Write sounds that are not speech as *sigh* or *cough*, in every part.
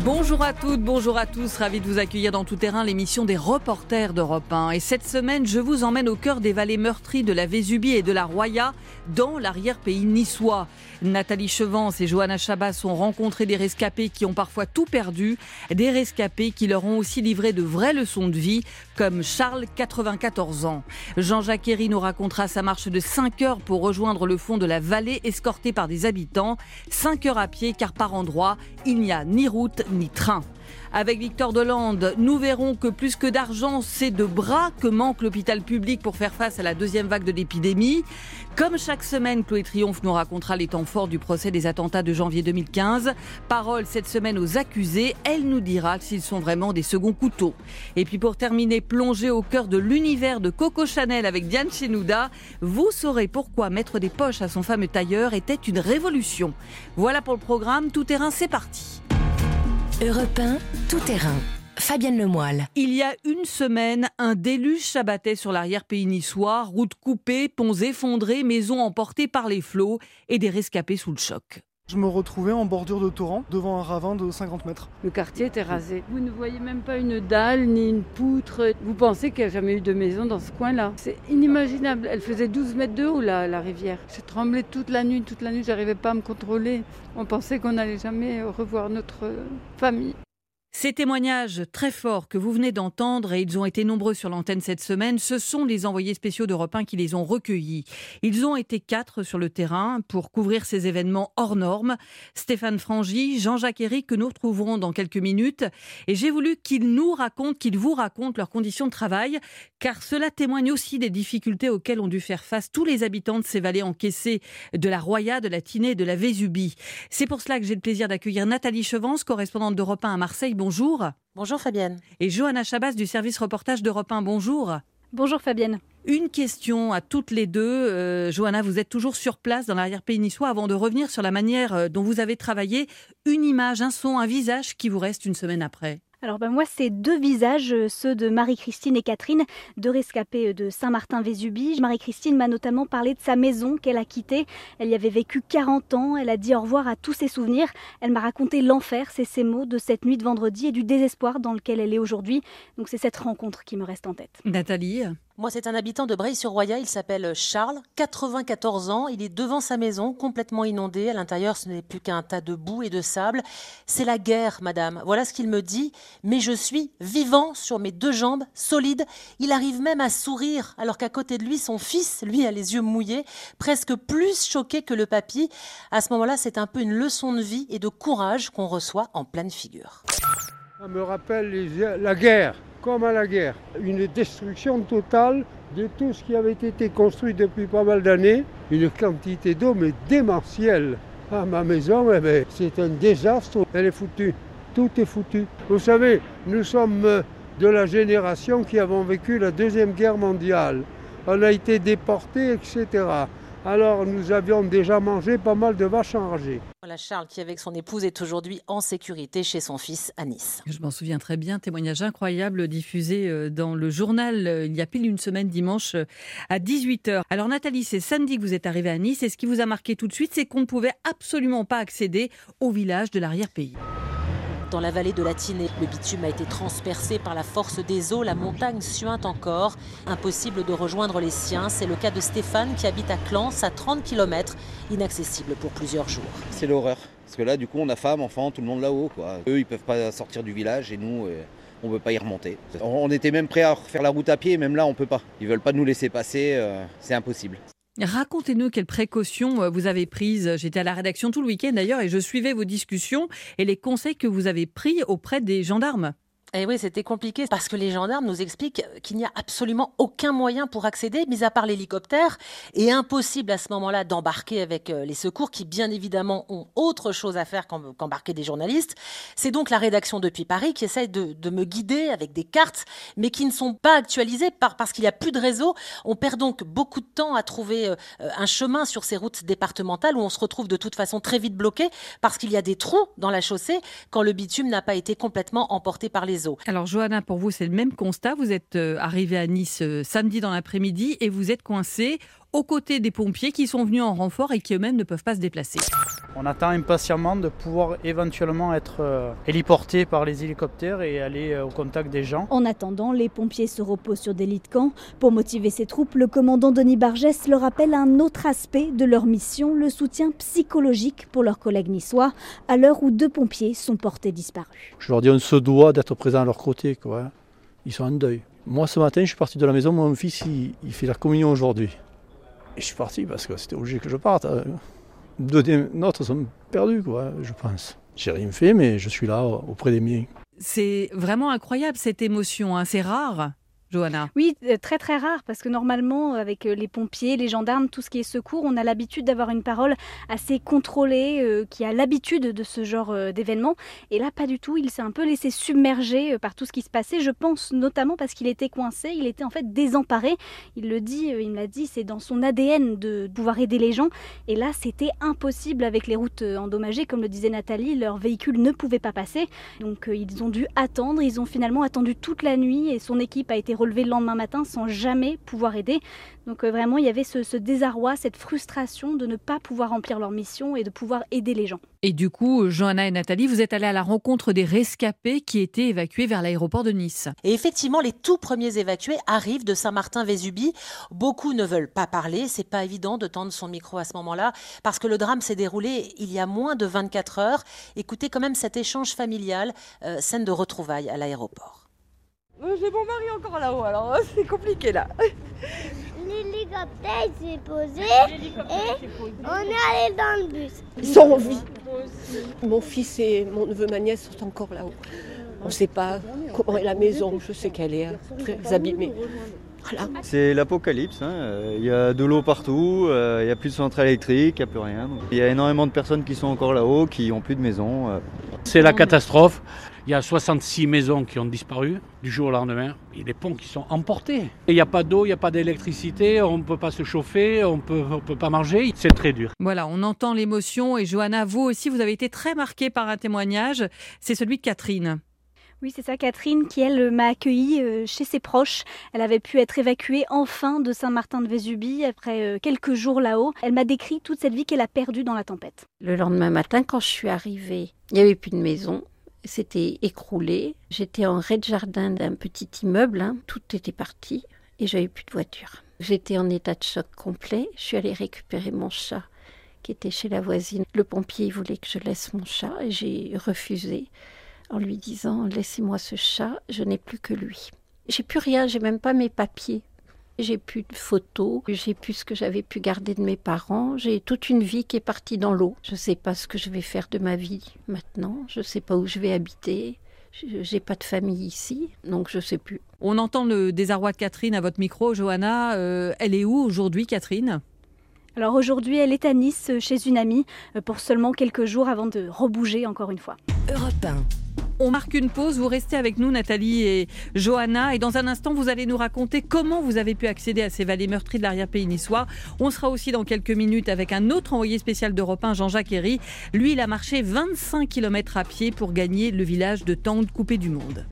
Bonjour à toutes, bonjour à tous, ravi de vous accueillir dans Tout Terrain, l'émission des reporters d'Europe 1. Et cette semaine, je vous emmène au cœur des vallées meurtries de la Vésubie et de la Roya, dans l'arrière-pays niçois. Nathalie Chevance et Johanna Chabas ont rencontré des rescapés qui ont parfois tout perdu, des rescapés qui leur ont aussi livré de vraies leçons de vie, comme Charles, 94 ans. Jean-Jacques Herry nous racontera sa marche de 5 heures pour rejoindre le fond de la vallée, escorté par des habitants. 5 heures à pied, car par endroit, il n'y a ni route ni train. Avec Victor Delande, nous verrons que plus que d'argent, c'est de bras que manque l'hôpital public pour faire face à la deuxième vague de l'épidémie. Comme chaque semaine, Chloé Triomphe nous racontera les temps forts du procès des attentats de janvier 2015. Parole cette semaine aux accusés, elle nous dira s'ils sont vraiment des seconds couteaux. Et puis pour terminer, plongé au cœur de l'univers de Coco Chanel avec Diane Chenouda, vous saurez pourquoi mettre des poches à son fameux tailleur était une révolution. Voilà pour le programme, tout terrain, c'est parti. Europe 1, tout terrain. Fabienne Lemoyle. Il y a une semaine, un déluge s'abattait sur l'arrière-pays niçois, routes coupées, ponts effondrés, maisons emportées par les flots et des rescapés sous le choc. Je me retrouvais en bordure de torrent, devant un ravin de 50 mètres. Le quartier était rasé. Vous ne voyez même pas une dalle ni une poutre. Vous pensez qu'il n'y a jamais eu de maison dans ce coin-là. C'est inimaginable. Elle faisait 12 mètres de haut, la, la rivière. J'ai tremblé toute la nuit, toute la nuit. J'arrivais pas à me contrôler. On pensait qu'on n'allait jamais revoir notre famille. Ces témoignages très forts que vous venez d'entendre, et ils ont été nombreux sur l'antenne cette semaine, ce sont les envoyés spéciaux d'Europe 1 qui les ont recueillis. Ils ont été quatre sur le terrain pour couvrir ces événements hors normes. Stéphane Frangy, Jean-Jacques Herry, que nous retrouverons dans quelques minutes. Et j'ai voulu qu'ils nous racontent, qu'ils vous racontent leurs conditions de travail, car cela témoigne aussi des difficultés auxquelles ont dû faire face tous les habitants de ces vallées encaissées de la Roya, de la Tinée et de la Vésubie. C'est pour cela que j'ai le plaisir d'accueillir Nathalie Chevance, correspondante d'Europe 1 à Marseille bonjour. Bonjour Fabienne. Et Johanna Chabas du service reportage d'Europe 1, bonjour. Bonjour Fabienne. Une question à toutes les deux. Euh, Johanna, vous êtes toujours sur place dans l'arrière-pays niçois. Avant de revenir sur la manière euh, dont vous avez travaillé, une image, un son, un visage qui vous reste une semaine après alors ben moi, c'est deux visages, euh, ceux de Marie-Christine et Catherine, deux rescapées de Saint-Martin-Vésubie. Marie-Christine m'a notamment parlé de sa maison qu'elle a quittée. Elle y avait vécu 40 ans, elle a dit au revoir à tous ses souvenirs. Elle m'a raconté l'enfer, c'est ces mots, de cette nuit de vendredi et du désespoir dans lequel elle est aujourd'hui. Donc c'est cette rencontre qui me reste en tête. Nathalie moi, c'est un habitant de Breil-sur-Roya. Il s'appelle Charles, 94 ans. Il est devant sa maison, complètement inondée. À l'intérieur, ce n'est plus qu'un tas de boue et de sable. C'est la guerre, madame. Voilà ce qu'il me dit. Mais je suis vivant sur mes deux jambes, solide. Il arrive même à sourire, alors qu'à côté de lui, son fils, lui, a les yeux mouillés, presque plus choqué que le papy. À ce moment-là, c'est un peu une leçon de vie et de courage qu'on reçoit en pleine figure. Ça me rappelle la guerre comme à la guerre. Une destruction totale de tout ce qui avait été construit depuis pas mal d'années. Une quantité d'eau, mais démentielle. À ma maison, eh ben, c'est un désastre. Elle est foutue. Tout est foutu. Vous savez, nous sommes de la génération qui avons vécu la Deuxième Guerre mondiale. On a été déportés, etc. Alors nous avions déjà mangé pas mal de vaches enragées. Voilà Charles qui avec son épouse est aujourd'hui en sécurité chez son fils à Nice. Je m'en souviens très bien, témoignage incroyable diffusé euh, dans le journal euh, il y a pile une semaine dimanche euh, à 18h. Alors Nathalie, c'est samedi que vous êtes arrivée à Nice et ce qui vous a marqué tout de suite, c'est qu'on ne pouvait absolument pas accéder au village de l'arrière-pays dans la vallée de la Tinée. Le bitume a été transpercé par la force des eaux, la montagne suinte encore. Impossible de rejoindre les siens. C'est le cas de Stéphane qui habite à Clance, à 30 km, inaccessible pour plusieurs jours. C'est l'horreur. Parce que là, du coup, on a femme, enfants, tout le monde là-haut. Eux, ils peuvent pas sortir du village et nous, euh, on ne peut pas y remonter. On était même prêt à faire la route à pied, même là, on peut pas. Ils veulent pas nous laisser passer, euh, c'est impossible. Racontez-nous quelles précautions euh, vous avez prises. J'étais à la rédaction tout le week-end d'ailleurs et je suivais vos discussions et les conseils que vous avez pris auprès des gendarmes. Et eh oui, c'était compliqué parce que les gendarmes nous expliquent qu'il n'y a absolument aucun moyen pour accéder, mis à part l'hélicoptère, et impossible à ce moment-là d'embarquer avec euh, les secours qui, bien évidemment, ont autre chose à faire qu'embarquer des journalistes. C'est donc la rédaction depuis Paris qui essaye de, me guider avec des cartes, mais qui ne sont pas actualisées parce qu'il n'y a plus de réseau. On perd donc beaucoup de temps à trouver euh, un chemin sur ces routes départementales où on se retrouve de toute façon très vite bloqué parce qu'il y a des trous dans la chaussée quand le bitume n'a pas été complètement emporté par les alors Johanna, pour vous, c'est le même constat. Vous êtes euh, arrivé à Nice euh, samedi dans l'après-midi et vous êtes coincé aux côtés des pompiers qui sont venus en renfort et qui eux-mêmes ne peuvent pas se déplacer. On attend impatiemment de pouvoir éventuellement être euh, héliporté par les hélicoptères et aller euh, au contact des gens. En attendant, les pompiers se reposent sur des lits de camp. Pour motiver ces troupes, le commandant Denis Bargès leur rappelle un autre aspect de leur mission, le soutien psychologique pour leurs collègues niçois, à l'heure où deux pompiers sont portés disparus. Je leur dis on se doit d'être présent à leur côté. Quoi. Ils sont en deuil. Moi ce matin je suis parti de la maison, mon fils il, il fait la communion aujourd'hui. Et je suis parti parce que c'était obligé que je parte. hein. Deux des nôtres sont perdus, quoi, je pense. J'ai rien fait, mais je suis là auprès des miens. C'est vraiment incroyable cette émotion, hein. c'est rare. Oui, euh, très très rare, parce que normalement, avec euh, les pompiers, les gendarmes, tout ce qui est secours, on a l'habitude d'avoir une parole assez contrôlée, euh, qui a l'habitude de ce genre euh, d'événement. Et là, pas du tout, il s'est un peu laissé submerger euh, par tout ce qui se passait. Je pense notamment parce qu'il était coincé, il était en fait désemparé. Il le dit, euh, il me l'a dit, c'est dans son ADN de pouvoir aider les gens. Et là, c'était impossible avec les routes euh, endommagées, comme le disait Nathalie, leur véhicule ne pouvait pas passer. Donc euh, ils ont dû attendre, ils ont finalement attendu toute la nuit et son équipe a été relevée le lendemain matin sans jamais pouvoir aider. Donc euh, vraiment, il y avait ce, ce désarroi, cette frustration de ne pas pouvoir remplir leur mission et de pouvoir aider les gens. Et du coup, Johanna et Nathalie, vous êtes allés à la rencontre des rescapés qui étaient évacués vers l'aéroport de Nice. Et effectivement, les tout premiers évacués arrivent de Saint-Martin-Vésubie. Beaucoup ne veulent pas parler. C'est pas évident de tendre son micro à ce moment-là parce que le drame s'est déroulé il y a moins de 24 heures. Écoutez quand même cet échange familial, euh, scène de retrouvailles à l'aéroport. J'ai mon mari encore là-haut, alors *laughs* c'est compliqué là. L'hélicoptère s'est posé et on est allé dans le bus. Ils sont en vie. Mon fils et mon neveu, ma nièce sont encore là-haut. On ne sait pas comment est la maison, je sais qu'elle est euh, très abîmée. Voilà. C'est l'apocalypse, hein. Euh, il y a de l'eau partout, euh, il n'y a plus de centrale électrique, il n'y a plus rien. Il y a énormément de personnes qui sont encore là-haut, qui n'ont plus de maison. euh. C'est la catastrophe. Il y a 66 maisons qui ont disparu du jour au lendemain. Il y a des ponts qui sont emportés. Et Il n'y a pas d'eau, il n'y a pas d'électricité, on ne peut pas se chauffer, on peut, on peut pas manger. C'est très dur. Voilà, on entend l'émotion et Johanna, vous aussi, vous avez été très marquée par un témoignage. C'est celui de Catherine. Oui, c'est ça, Catherine, qui elle m'a accueillie euh, chez ses proches. Elle avait pu être évacuée enfin de Saint-Martin-de-Vésubie après euh, quelques jours là-haut. Elle m'a décrit toute cette vie qu'elle a perdue dans la tempête. Le lendemain matin, quand je suis arrivée, il n'y avait plus de maison. C'était écroulé. J'étais en rez-de-jardin d'un petit immeuble. hein. Tout était parti et j'avais plus de voiture. J'étais en état de choc complet. Je suis allée récupérer mon chat qui était chez la voisine. Le pompier voulait que je laisse mon chat et j'ai refusé en lui disant Laissez-moi ce chat, je n'ai plus que lui. J'ai plus rien, j'ai même pas mes papiers. J'ai plus de photos, j'ai plus ce que j'avais pu garder de mes parents, j'ai toute une vie qui est partie dans l'eau. Je ne sais pas ce que je vais faire de ma vie maintenant, je ne sais pas où je vais habiter, Je- j'ai pas de famille ici, donc je sais plus. On entend le désarroi de Catherine à votre micro, Johanna. Euh, elle est où aujourd'hui, Catherine? Alors aujourd'hui, elle est à Nice euh, chez une amie euh, pour seulement quelques jours avant de rebouger encore une fois. Europe 1. On marque une pause, vous restez avec nous Nathalie et Johanna et dans un instant vous allez nous raconter comment vous avez pu accéder à ces vallées meurtries de l'arrière-pays niçois. On sera aussi dans quelques minutes avec un autre envoyé spécial d'Europe 1, Jean-Jacques Herry. Lui il a marché 25 km à pied pour gagner le village de Tende coupé du monde.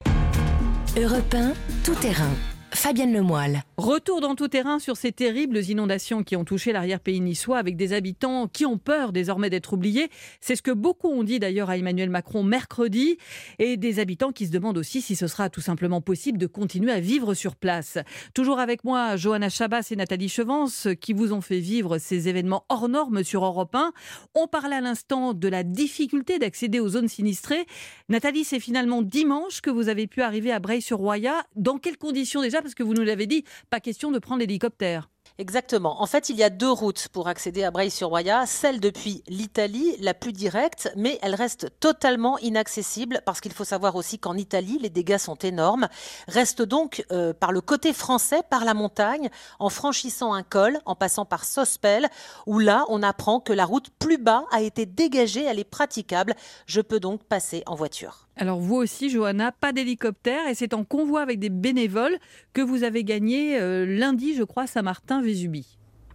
Europe 1, tout terrain. Fabienne Lemoyle. Retour dans tout terrain sur ces terribles inondations qui ont touché l'arrière-pays niçois avec des habitants qui ont peur désormais d'être oubliés. C'est ce que beaucoup ont dit d'ailleurs à Emmanuel Macron mercredi et des habitants qui se demandent aussi si ce sera tout simplement possible de continuer à vivre sur place. Toujours avec moi, Johanna Chabas et Nathalie Chevance qui vous ont fait vivre ces événements hors normes sur Europe 1. On parlait à l'instant de la difficulté d'accéder aux zones sinistrées. Nathalie, c'est finalement dimanche que vous avez pu arriver à Breil-sur-Roya. Dans quelles conditions déjà Parce que vous nous l'avez dit, pas question de prendre l'hélicoptère. Exactement. En fait, il y a deux routes pour accéder à Breil-sur-Roya. Celle depuis l'Italie, la plus directe, mais elle reste totalement inaccessible parce qu'il faut savoir aussi qu'en Italie, les dégâts sont énormes. Reste donc euh, par le côté français, par la montagne, en franchissant un col, en passant par Sospel, où là, on apprend que la route plus bas a été dégagée, elle est praticable. Je peux donc passer en voiture. Alors vous aussi, Johanna, pas d'hélicoptère et c'est en convoi avec des bénévoles que vous avez gagné euh, lundi, je crois, Saint-Martin-Vésubie.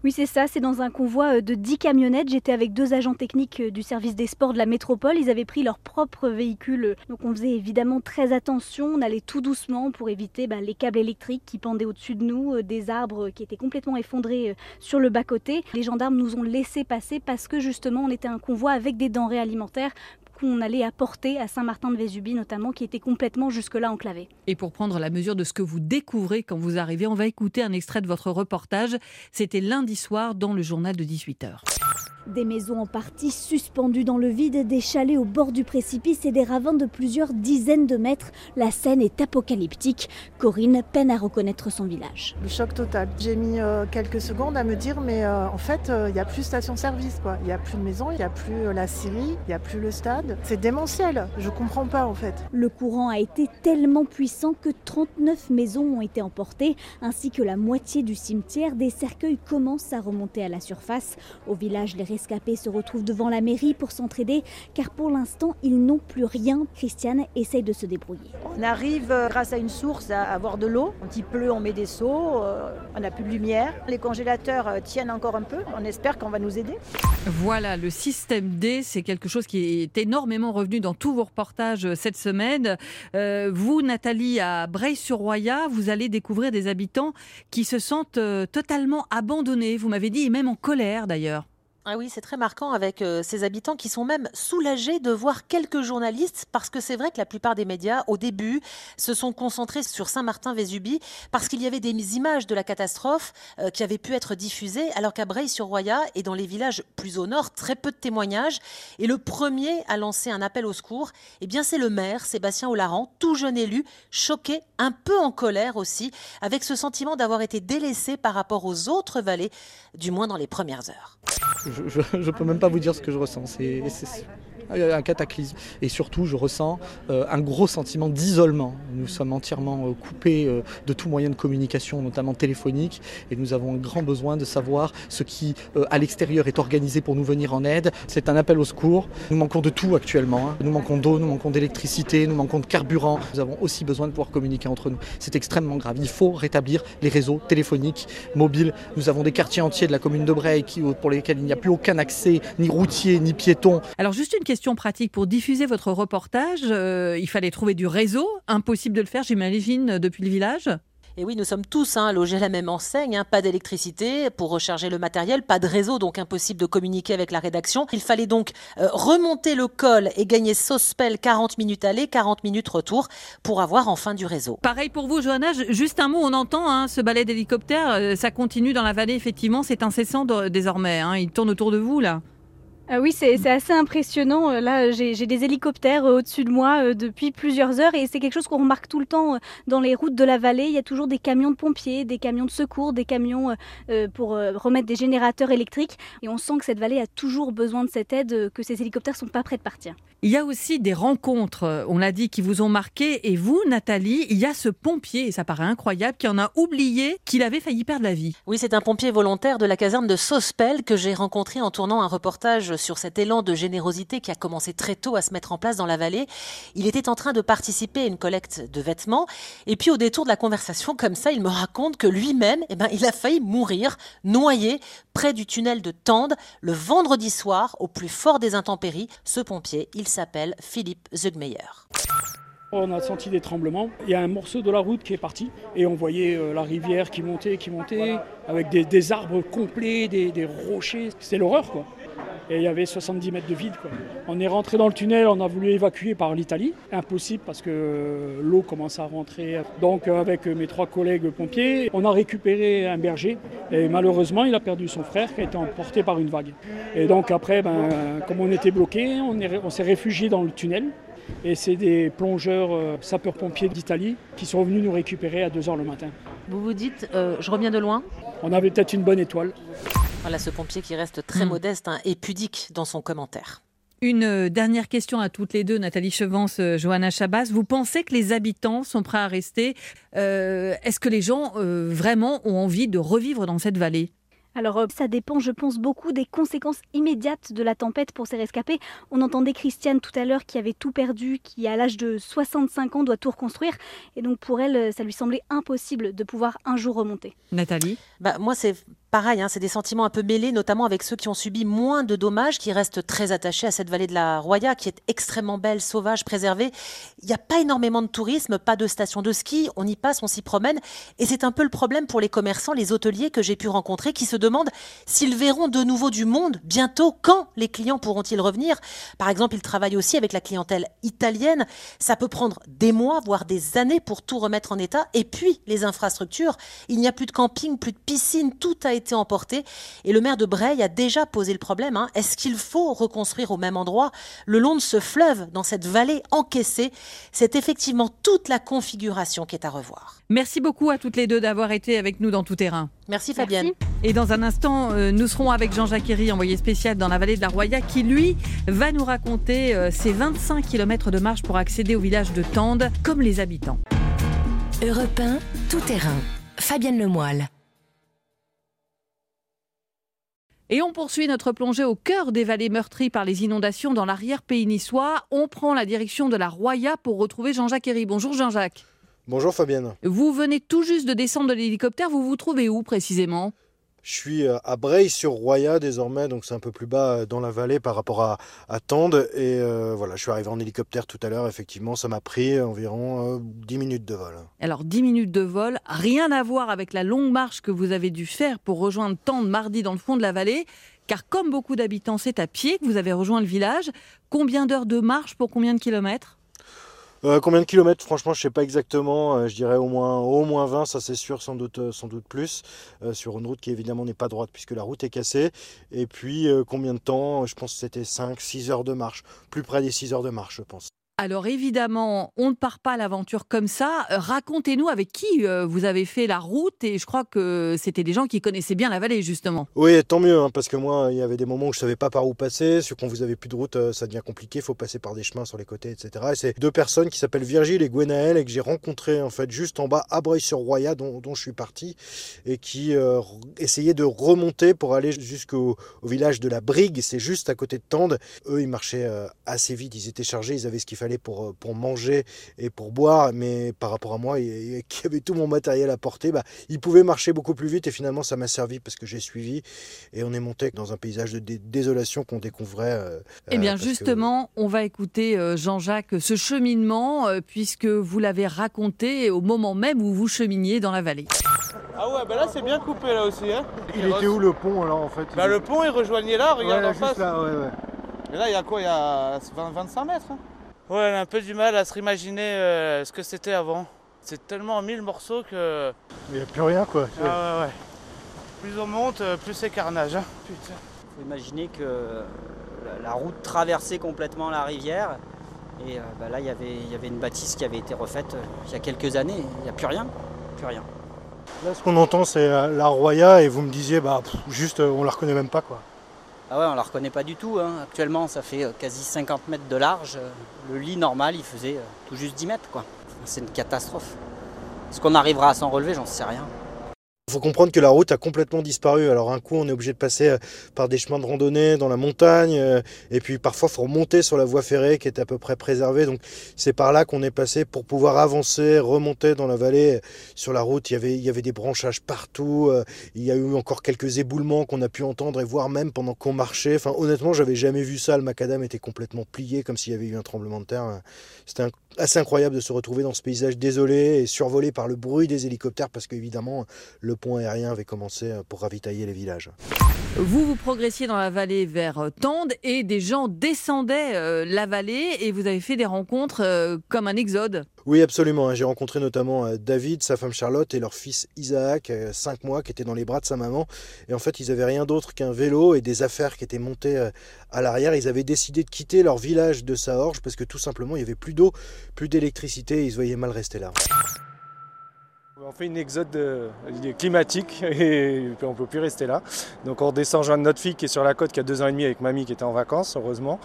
Oui, c'est ça, c'est dans un convoi de 10 camionnettes. J'étais avec deux agents techniques du service des sports de la métropole. Ils avaient pris leur propre véhicule. Donc on faisait évidemment très attention. On allait tout doucement pour éviter bah, les câbles électriques qui pendaient au-dessus de nous, des arbres qui étaient complètement effondrés sur le bas-côté. Les gendarmes nous ont laissé passer parce que justement on était un convoi avec des denrées alimentaires qu'on allait apporter à Saint-Martin-de-Vésubie notamment, qui était complètement jusque-là enclavé. Et pour prendre la mesure de ce que vous découvrez quand vous arrivez, on va écouter un extrait de votre reportage. C'était lundi soir dans le journal de 18h. Des maisons en partie suspendues dans le vide, des chalets au bord du précipice et des ravins de plusieurs dizaines de mètres. La scène est apocalyptique. Corinne peine à reconnaître son village. Le choc total. J'ai mis euh, quelques secondes à me dire, mais euh, en fait, euh, il n'y a plus station-service. Il n'y a plus de maison, il n'y a plus la Syrie, il n'y a plus le stade. C'est démentiel. Je comprends pas en fait. Le courant a été tellement puissant que 39 maisons ont été emportées, ainsi que la moitié du cimetière. Des cercueils commencent à remonter à la surface. Au village, les rescapés se retrouvent devant la mairie pour s'entraider car pour l'instant ils n'ont plus rien. Christiane essaye de se débrouiller. On arrive euh, grâce à une source à avoir de l'eau. Quand il pleut on met des seaux, euh, on n'a plus de lumière. Les congélateurs euh, tiennent encore un peu. On espère qu'on va nous aider. Voilà, le système D, c'est quelque chose qui est énormément revenu dans tous vos reportages cette semaine. vous, Nathalie, à Breil-sur-Roya, vous allez découvrir des habitants qui se sentent totalement abandonnés, vous m'avez dit, et même en colère d'ailleurs. Ah oui, c'est très marquant avec euh, ces habitants qui sont même soulagés de voir quelques journalistes parce que c'est vrai que la plupart des médias, au début, se sont concentrés sur Saint-Martin-Vésubie parce qu'il y avait des images de la catastrophe euh, qui avaient pu être diffusées, alors qu'à Breil-sur-Roya et dans les villages plus au nord, très peu de témoignages. Et le premier à lancer un appel au secours, eh bien, c'est le maire Sébastien Olaran, tout jeune élu, choqué, un peu en colère aussi, avec ce sentiment d'avoir été délaissé par rapport aux autres vallées, du moins dans les premières heures je ne peux même pas vous dire ce que je ressens. Un cataclysme. Et surtout, je ressens euh, un gros sentiment d'isolement. Nous sommes entièrement euh, coupés euh, de tout moyen de communication, notamment téléphonique, et nous avons un grand besoin de savoir ce qui, à l'extérieur, est organisé pour nous venir en aide. C'est un appel au secours. Nous manquons de tout actuellement. Hein. Nous manquons d'eau, nous manquons d'électricité, nous manquons de carburant. Nous avons aussi besoin de pouvoir communiquer entre nous. C'est extrêmement grave. Il faut rétablir les réseaux téléphoniques, mobiles. Nous avons des quartiers entiers de la commune de Breil pour lesquels il n'y a plus aucun accès, ni routier, ni piéton. Alors juste une question question pratique. Pour diffuser votre reportage, euh, il fallait trouver du réseau. Impossible de le faire, j'imagine, depuis le village et oui, nous sommes tous hein, logés à la même enseigne, hein. pas d'électricité pour recharger le matériel, pas de réseau, donc impossible de communiquer avec la rédaction. Il fallait donc euh, remonter le col et gagner Sospel 40 minutes aller, 40 minutes retour pour avoir enfin du réseau. Pareil pour vous, Johanna, juste un mot, on entend hein, ce balai d'hélicoptère, euh, ça continue dans la vallée, effectivement, c'est incessant désormais, il tourne autour de vous là. Ah oui, c'est assez impressionnant. Euh, là, j'ai des hélicoptères euh, au-dessus de moi euh, depuis plusieurs heures et c'est quelque chose qu'on remarque tout le temps dans les routes de la vallée. Il y a toujours des camions de pompiers, des camions de secours, des camions pour remettre des générateurs électriques. Et on sent que cette vallée a toujours besoin de cette aide, que ces hélicoptères sont pas prêts de partir. Il y a aussi des rencontres, on l'a dit, qui vous ont marqué. Et vous, Nathalie, il y a ce pompier, et ça paraît incroyable, qui en a oublié qu'il avait failli perdre la vie. Oui, c'est un pompier volontaire de la caserne de Sospel que j'ai rencontré en tournant un reportage sur cet élan de générosité qui a commencé très tôt à se mettre en place dans la vallée. Il était en train de participer à une collecte de vêtements. Et puis au détour de la conversation, *laughs* comme ça, il me raconte que lui-même, eh ben, il a failli mourir, noyé, près du tunnel de Tende, le vendredi soir, au plus fort des intempéries. Ce pompier, il s'appelle Philippe Zugmeyer. On a senti des tremblements. Il y a un morceau de la route qui est parti et on voyait euh, la rivière qui montait, qui montait, avec des, arbres complets, des, des rochers. C'était l'horreur, quoi et il y avait 70 mètres de vide. On est rentré dans le tunnel, on a voulu évacuer par l'Italie. Impossible parce que l'eau commence à rentrer. Donc avec mes trois collègues pompiers, on a récupéré un berger et malheureusement il a perdu son frère qui a été emporté par une vague. Et donc après, ben, comme on était bloqué, on, on s'est réfugié dans le tunnel. Et c'est des plongeurs euh, sapeurs-pompiers d'Italie qui sont venus nous récupérer à 2h le matin. Vous vous dites, euh, je reviens de loin? On avait peut-être une bonne étoile. Voilà ce pompier qui reste très hmm. modeste hein, et pudique dans son commentaire. Une euh, dernière question à toutes les deux, Nathalie Chevance, euh, Johanna Chabas. Vous pensez que les habitants sont prêts à rester euh, Est-ce que les gens vraiment ont envie de revivre dans cette vallée? Alors ça dépend, je pense, beaucoup des conséquences immédiates de la tempête pour ces rescapés. On entendait Christiane tout à l'heure qui avait tout perdu, qui à l'âge de 65 ans doit tout reconstruire. Et donc pour elle, ça lui semblait impossible de pouvoir un jour remonter. Nathalie? Bah, Moi, c'est pareil, hein, c'est des sentiments un peu mêlés, notamment avec ceux qui ont subi moins de dommages, qui restent très attachés à cette vallée de la Roya, qui est extrêmement belle, sauvage, préservée. Il n'y a pas énormément de tourisme, pas de station de ski, on y passe, on s'y promène, et c'est un peu le problème pour les commerçants, les hôteliers que j'ai pu rencontrer, qui se demandent s'ils verront de nouveau du monde bientôt, quand les clients pourront-ils revenir. Par exemple, ils travaillent aussi avec la clientèle italienne, ça peut prendre des mois, voire des années pour tout remettre en état, et puis les infrastructures, il n'y a plus de camping, plus de piscine, tout a été emporté. Et le maire de Breil a déjà posé le problème. hein. Est-ce qu'il faut reconstruire au même endroit le long de ce fleuve, dans cette vallée encaissée? C'est effectivement toute la configuration qui est à revoir. Merci beaucoup à toutes les deux d'avoir été avec nous dans Tout Terrain. Merci Fabienne. Et dans un instant, euh, nous serons avec Jean-Jacques Herry, envoyé spécial dans la vallée de la Roya, qui lui va nous raconter euh, ses 25 km de marche pour accéder au village de Tende, comme les habitants. Europe 1, tout terrain. Fabienne Lemoyle. Et on poursuit notre plongée au cœur des vallées meurtries par les inondations dans l'arrière-pays niçois. On prend la direction de la Roya pour retrouver Jean-Jacques Herry. Bonjour Jean-Jacques. Bonjour Fabienne. Vous venez tout juste de descendre de l'hélicoptère. Vous vous trouvez où précisément? Je suis euh, à Breil-sur-Roya désormais, donc c'est un peu plus bas euh, dans la vallée par rapport à, à Tende. Et euh, voilà, je suis arrivé en hélicoptère tout à l'heure. Effectivement, ça m'a pris environ euh, 10 minutes de vol. Alors 10 minutes de vol, rien à voir avec la longue marche que vous avez dû faire pour rejoindre Tende mardi dans le fond de la vallée. Car comme beaucoup d'habitants, c'est à pied que vous avez rejoint le village. Combien d'heures de marche pour combien de kilomètres? Euh, combien de kilomètres? Franchement, je sais pas exactement. Euh, je dirais au moins, au moins 20, ça c'est sûr, sans doute, euh, plus. sur une route qui évidemment n'est pas droite puisque la route est cassée. Et puis, combien de temps? Je pense que c'était 5, 6 heures de marche. Plus près des 6 heures de marche, je pense. Alors évidemment, on ne part pas à l'aventure comme ça. Euh, Racontez-nous avec qui euh, vous avez fait la route et je crois que c'était des gens qui connaissaient bien la vallée justement. Oui, tant mieux, hein, parce que moi, il y avait des moments où je savais pas par où passer. Sur quand vous avez plus de route, euh, ça devient compliqué. Il faut passer par des chemins sur les côtés, etc. Et c'est deux personnes qui s'appellent Virgile et Gwenaël et que j'ai rencontrées en fait juste en bas à Breuil-sur-Roya, dont, je suis parti, et qui essayaient de remonter pour aller jusqu'au au village de la Brigue. C'est juste à côté de Tende. Eux, ils marchaient assez vite. Ils étaient chargés. Ils avaient ce qu'il fallait pour, euh, pour manger et pour boire. Mais par rapport à moi, et- et qui avait tout mon matériel à porter, bah, ils pouvaient marcher beaucoup plus vite. Et finalement, ça m'a servi parce que j'ai suivi. Et on est monté dans un paysage de dé- désolation qu'on découvrait. euh, Eh euh, bien parce que- justement, on va écouter euh, Jean-Jacques ce cheminement puisque vous l'avez raconté au moment même où vous cheminiez dans la vallée. Ah ouais, bah là c'est bien coupé là aussi. Hein. Il était où le pont alors en fait? Bah le pont il rejoignait là, regarde Ouais, en juste face. là, ouais, ouais. Et là il y a quoi? Il y a 20, 25 mètres. hein. Ouais, on a un peu du mal à se réimaginer euh, ce que c'était avant. C'est tellement en mille morceaux que. Il n'y a plus rien quoi. Ah ouais, ouais. Plus on monte, euh, plus c'est carnage. hein. Putain. faut imaginer que la- la route traversait complètement la rivière. Et euh, bah là, il y avait- il y avait une bâtisse qui avait été refaite euh, il y a quelques années. Il n'y a plus rien. Plus rien. Là, ce qu'on entend, c'est euh, la Roya et vous me disiez, bah pff, juste, euh, on la reconnaît même pas quoi. Ah ouais, on la reconnaît pas du tout. hein. Actuellement, ça fait euh, quasi 50 mètres de large. Euh, Le lit normal, il faisait euh, tout juste 10 mètres. C'est une catastrophe. Est-ce qu'on arrivera à s'en relever? J'en sais rien. Il faut comprendre que la route a complètement disparu. Alors un coup, on est obligé de passer euh, par des chemins de randonnée dans la montagne, euh, et puis parfois, il faut remonter sur la voie ferrée qui est à peu près préservée. Donc c'est par là qu'on est passé pour pouvoir avancer, remonter dans la vallée. Sur la route, il y avait, des branchages partout. euh, Il y a eu encore quelques éboulements qu'on a pu entendre et voir même pendant qu'on marchait. Enfin, honnêtement, j'avais jamais vu ça. Le macadam était complètement plié comme s'il y avait eu un tremblement de terre. C'était assez incroyable de se retrouver dans ce paysage désolé et survolé par le bruit des hélicoptères parce qu'évidemment, le pont aérien avait commencé euh, pour ravitailler les villages. Vous vous progressiez dans la vallée vers euh, Tende et des gens descendaient euh, la vallée et vous avez fait des rencontres comme un exode. Oui, absolument. hein. J'ai rencontré notamment David, sa femme Charlotte et leur fils Isaac, 5 mois, qui était dans les bras de sa maman. Et en fait, ils avaient rien d'autre qu'un vélo et des affaires qui étaient montées à l'arrière. Ils avaient décidé de quitter leur village de Saorge parce que tout simplement, il n'y avait plus d'eau, plus d'électricité et ils se voyaient mal rester là. On fait une exode euh, climatique *laughs* et on ne peut plus rester là. Donc on redescend joindre notre fille qui est sur la côte qui a deux ans et demi avec mamie qui était en vacances heureusement.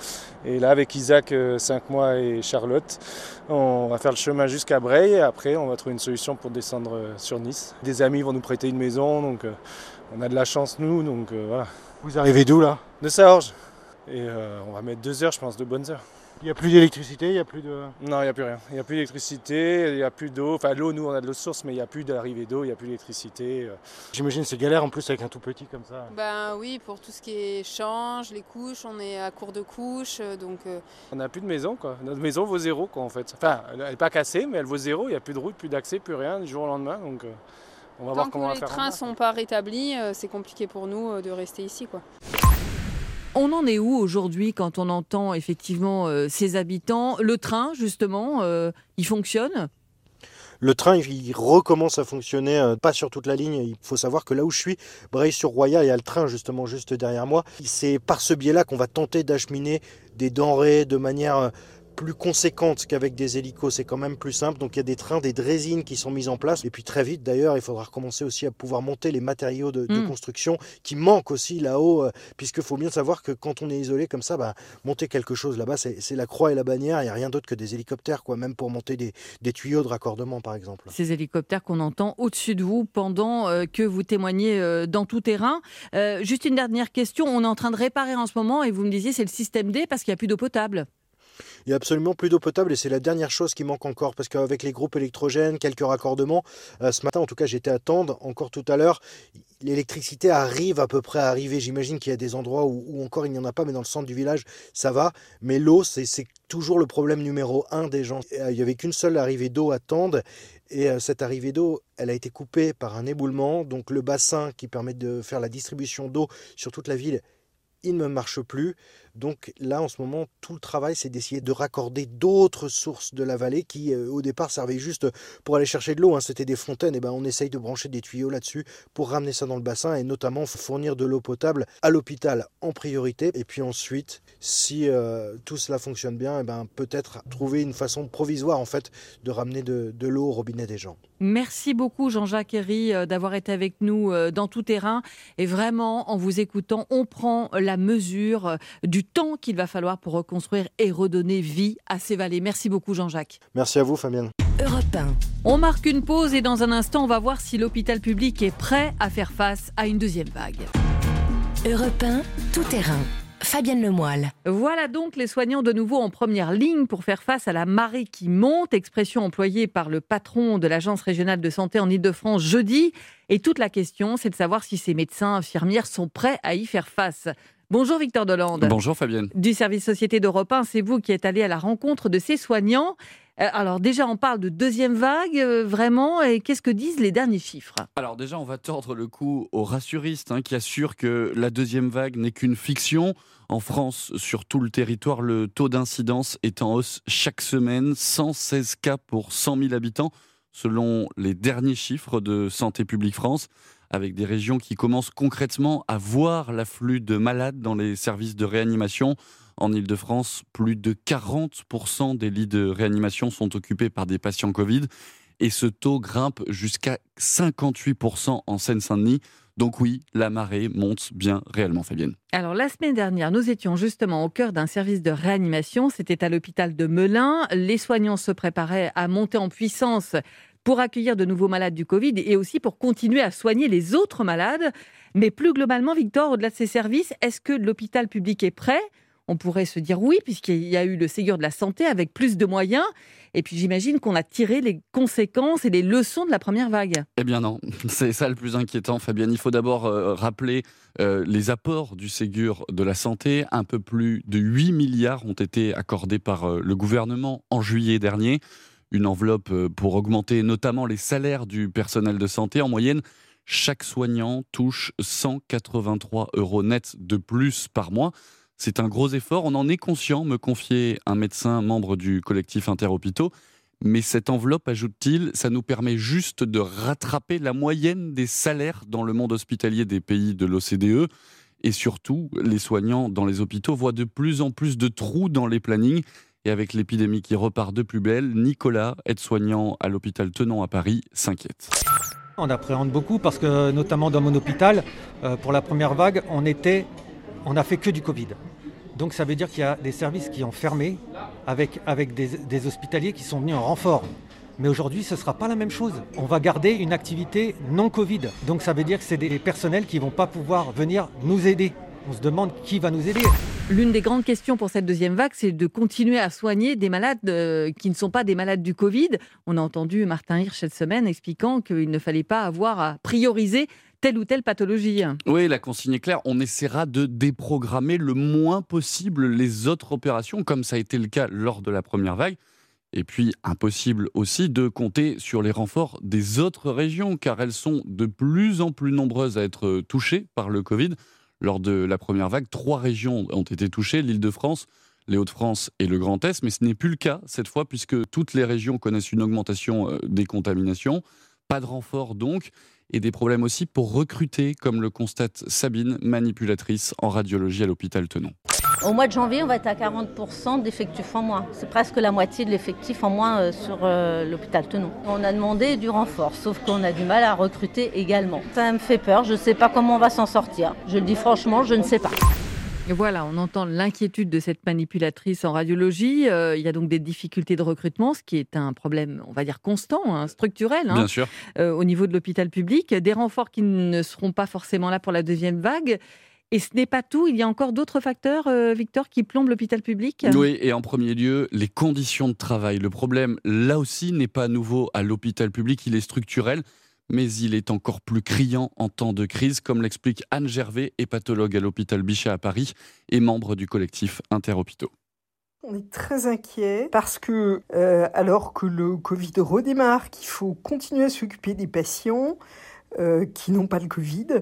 Et là avec Isaac, 5 mois et Charlotte, on va faire le chemin jusqu'à Breil et après on va trouver une solution pour descendre euh, sur Nice. Des amis vont nous prêter une maison donc euh, on a de la chance nous donc euh, voilà. Vous arrivez d'où là? De Saorge. Et euh, on va mettre deux heures je pense, de bonnes heures. Il n'y a plus d'électricité, il n'y a plus de... Non, il n'y a plus rien. Il n'y a plus d'électricité, il n'y a plus d'eau. Enfin, l'eau, nous, on a de l'eau de source, mais il n'y a plus d'arrivée d'eau, il n'y a plus d'électricité. J'imagine c'est galère en plus avec un tout petit comme ça. Ben oui, pour tout ce qui est change, les couches, on est à court de couches, donc... euh, On n'a plus de maison, quoi. Notre maison vaut zéro, quoi, en fait. Enfin, elle n'est pas cassée, mais elle vaut zéro. Il n'y a plus de route, plus d'accès, plus rien du jour au lendemain. Donc, euh, on va voir comment on va les faire. trains en sont pas rétablis, euh, c'est compliqué pour nous euh, de rester ici, quoi. On en est où aujourd'hui quand on entend effectivement euh, ces habitants? Le train, justement, euh, il fonctionne? Le train, il recommence à fonctionner, euh, pas sur toute la ligne. Il faut savoir que là où je suis, Breil-sur-Roya, il y a le train justement juste derrière moi. C'est par ce biais-là qu'on va tenter d'acheminer des denrées de manière plus conséquente qu'avec des hélicos. C'est quand même plus simple. Donc il y a des trains, des drésines qui sont mises en place. Et puis très vite, d'ailleurs, il faudra recommencer aussi à pouvoir monter les matériaux de, de Mm. construction qui manquent aussi là-haut. euh, Puisqu'il faut bien savoir que quand on est isolé comme ça, bah, monter quelque chose là-bas, c'est la croix et la bannière. Il n'y a rien d'autre que des hélicoptères, quoi, même pour monter des, des tuyaux de raccordement, par exemple. Ces hélicoptères qu'on entend au-dessus de vous pendant euh, que vous témoignez euh, dans tout terrain. Euh, juste une dernière question. On est en train de réparer en ce moment et vous me disiez c'est le système D parce qu'il n'y a plus d'eau potable. Il n'y a absolument plus d'eau potable et c'est la dernière chose qui manque encore parce qu'avec les groupes électrogènes, quelques raccordements, euh, ce matin en tout cas j'étais à Tende, encore tout à l'heure, l'électricité arrive à peu près à arriver. J'imagine qu'il y a des endroits où, où encore il n'y en a pas, mais dans le centre du village ça va. Mais l'eau c'est toujours le problème numéro un des gens. Euh, Il n'y avait qu'une seule arrivée d'eau à Tende et euh, cette arrivée d'eau, elle a été coupée par un éboulement. Donc le bassin qui permet de faire la distribution d'eau sur toute la ville il ne marche plus. Donc là, en ce moment, tout le travail, c'est d'essayer de raccorder d'autres sources de la vallée qui, euh, au départ, servaient juste pour aller chercher de l'eau. hein. C'était des fontaines. Et ben, on essaye de brancher des tuyaux là-dessus pour ramener ça dans le bassin et notamment fournir de l'eau potable à l'hôpital en priorité. Et puis ensuite, si euh, tout cela fonctionne bien, et ben, peut-être trouver une façon provisoire, en fait, de ramener de, l'eau au robinet des gens. Merci beaucoup Jean-Jacques Herry euh, d'avoir été avec nous dans tout terrain. Et vraiment, en vous écoutant, on prend la mesure euh, du temps qu'il va falloir pour reconstruire et redonner vie à ces vallées. Merci beaucoup Jean-Jacques. Merci à vous, Fabienne. Europe 1. On marque une pause et dans un instant, on va voir si l'hôpital public est prêt à faire face à une deuxième vague. Europe 1, tout terrain. Fabienne Lemoyle. Voilà donc les soignants de nouveau en première ligne pour faire face à la marée qui monte, expression employée par le patron de l'Agence régionale de santé en Ile-de-France jeudi. Et toute la question, c'est de savoir si ces médecins infirmières sont prêts à y faire face. Bonjour Victor Dolande. Bonjour Fabienne. Du service Société d'Europe 1, c'est vous qui êtes allé à la rencontre de ces soignants. Euh, Alors déjà, on parle de deuxième vague, euh, vraiment, et qu'est-ce que disent les derniers chiffres? Alors déjà, on va tordre le cou aux rassuristes hein, qui assurent que la deuxième vague n'est qu'une fiction. En France, sur tout le territoire, le taux d'incidence est en hausse chaque semaine, 116 cas pour 100 000 habitants, selon les derniers chiffres de Santé publique France, avec des régions qui commencent concrètement à voir l'afflux de malades dans les services de réanimation. En Ile-de-France, plus de 40% des lits de réanimation sont occupés par des patients Covid et ce taux grimpe jusqu'à 58% en Seine-Saint-Denis. Donc oui, la marée monte bien réellement, Fabienne. Alors la semaine dernière, nous étions justement au cœur d'un service de réanimation. C'était à l'hôpital de Melun. Les soignants se préparaient à monter en puissance pour accueillir de nouveaux malades du Covid et aussi pour continuer à soigner les autres malades. Mais plus globalement, Victor, au-delà de ces services, est-ce que l'hôpital public est prêt? On pourrait se dire oui, puisqu'il y a eu le Ségur de la santé avec plus de moyens. Et puis j'imagine qu'on a tiré les conséquences et les leçons de la première vague. Eh bien non, *laughs* c'est ça le plus inquiétant, Fabienne. Il faut d'abord euh, rappeler euh, les apports du Ségur de la santé. Un peu plus de 8 milliards ont été accordés par euh, le gouvernement en juillet dernier. Une enveloppe euh, pour augmenter notamment les salaires du personnel de santé. En moyenne, chaque soignant touche 183 euros net de plus par mois. C'est un gros effort, on en est conscient, me confiait un médecin membre du collectif Interhôpitaux. Mais cette enveloppe, ajoute-t-il, ça nous permet juste de rattraper la moyenne des salaires dans le monde hospitalier des pays de l'OCDE. Et surtout, les soignants dans les hôpitaux voient de plus en plus de trous dans les plannings. Et avec l'épidémie qui repart de plus belle, Nicolas, aide-soignant à l'hôpital Tenon à Paris, s'inquiète. On appréhende beaucoup parce que notamment dans mon hôpital, euh, pour la première vague, on était, on a fait que du Covid. Donc ça veut dire qu'il y a des services qui ont fermé avec, avec des, des hospitaliers qui sont venus en renfort. Mais aujourd'hui, ce ne sera pas la même chose. On va garder une activité non Covid. Donc ça veut dire que c'est des personnels qui ne vont pas pouvoir venir nous aider. On se demande qui va nous aider. L'une des grandes questions pour cette deuxième vague, c'est de continuer à soigner des malades euh, qui ne sont pas des malades du Covid. On a entendu Martin Hirsch cette semaine expliquant qu'il ne fallait pas avoir à prioriser telle ou telle pathologie. Oui, la consigne est claire. On essaiera de déprogrammer le moins possible les autres opérations, comme ça a été le cas lors de la première vague. Et puis, impossible aussi de compter sur les renforts des autres régions, car elles sont de plus en plus nombreuses à être touchées par le Covid. Lors de la première vague, trois régions ont été touchées, l'Île-de-France, les Hauts-de-France et le Grand Est, mais ce n'est plus le cas cette fois, puisque toutes les régions connaissent une augmentation euh, des contaminations. Pas de renfort donc, et des problèmes aussi pour recruter, comme le constate Sabine, manipulatrice en radiologie à l'hôpital Tenon. Au mois de janvier, on va être à 40% d'effectifs en moins. C'est presque la moitié de l'effectif en moins euh, sur euh, l'hôpital Tenon. On a demandé du renfort, sauf qu'on a du mal à recruter également. Ça me fait peur, je ne sais pas comment on va s'en sortir. Je le dis franchement, je ne sais pas. Voilà, on entend l'inquiétude de cette manipulatrice en radiologie. Euh, il y a donc des difficultés de recrutement, ce qui est un problème, on va dire, constant, hein, structurel, hein, au niveau de l'hôpital public. Des renforts qui ne seront pas forcément là pour la deuxième vague. Et ce n'est pas tout, il y a encore d'autres facteurs, euh, Victor, qui plombent l'hôpital public? Oui, et en premier lieu, les conditions de travail. Le problème, là aussi, n'est pas nouveau à l'hôpital public, il est structurel, mais il est encore plus criant en temps de crise, comme l'explique Anne Gervais, hépatologue à l'hôpital Bichat à Paris et membre du collectif Interhôpitaux. On est très inquiet parce que, euh, alors que le Covid redémarre, qu'il faut continuer à s'occuper des patients euh, qui n'ont pas le Covid, euh,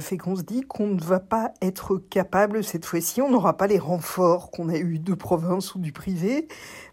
fait qu'on se dit qu'on ne va pas être capable cette fois-ci, on n'aura pas les renforts qu'on a eu de province ou du privé,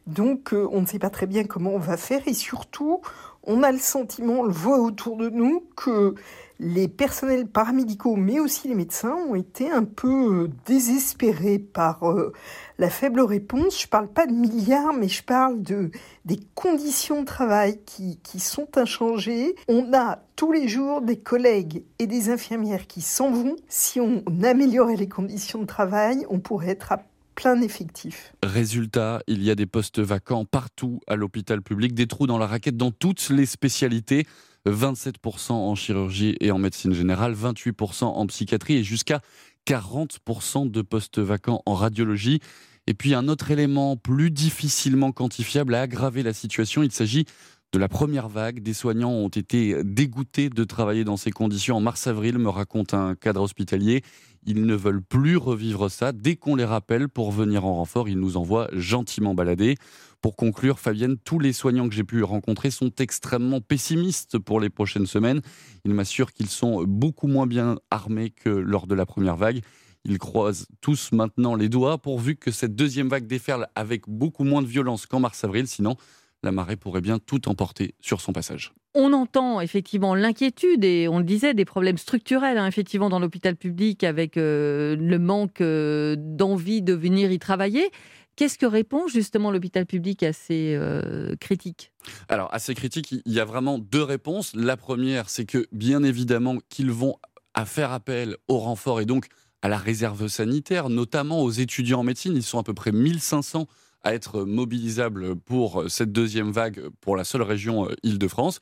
donc euh, on ne sait pas très bien comment on va faire. Et surtout on a le sentiment, on le voit autour de nous, que les personnels paramédicaux, mais aussi les médecins, ont été un peu euh, désespérés par euh, la faible réponse. Je ne parle pas de milliards, mais je parle de, des conditions de travail qui, qui sont inchangées. On a tous les jours des collègues et des infirmières qui s'en vont. Si on améliorait les conditions de travail, on pourrait être à plein effectif. Résultat, il y a des postes vacants partout à l'hôpital public, des trous dans la raquette dans toutes les spécialités. 27% en chirurgie et en médecine générale, 28% en psychiatrie et jusqu'à 40% de postes vacants en radiologie. Et puis un autre élément plus difficilement quantifiable a aggravé la situation, il s'agit de la première vague. Des soignants ont été dégoûtés de travailler dans ces conditions en mars-avril, me raconte un cadre hospitalier. Ils ne veulent plus revivre ça. Dès qu'on les rappelle pour venir en renfort, ils nous envoient gentiment balader. Pour conclure, Fabienne, tous les soignants que j'ai pu rencontrer sont extrêmement pessimistes pour les prochaines semaines. Ils m'assurent qu'ils sont beaucoup moins bien armés que lors de la première vague. Ils croisent tous maintenant les doigts pourvu que cette deuxième vague déferle avec beaucoup moins de violence qu'en mars-avril. Sinon, la marée pourrait bien tout emporter sur son passage. On entend effectivement l'inquiétude et on le disait des problèmes structurels hein, effectivement dans l'hôpital public avec euh, le manque euh, d'envie de venir y travailler. Qu'est-ce que répond justement l'hôpital public à ces euh, critiques? Alors, à ces critiques, il y a vraiment deux réponses. La première, c'est que bien évidemment qu'ils vont à faire appel au renfort et donc à la réserve sanitaire, notamment aux étudiants en médecine. Ils sont à peu près 1500 à être mobilisables pour cette deuxième vague pour la seule région euh, Île-de-France.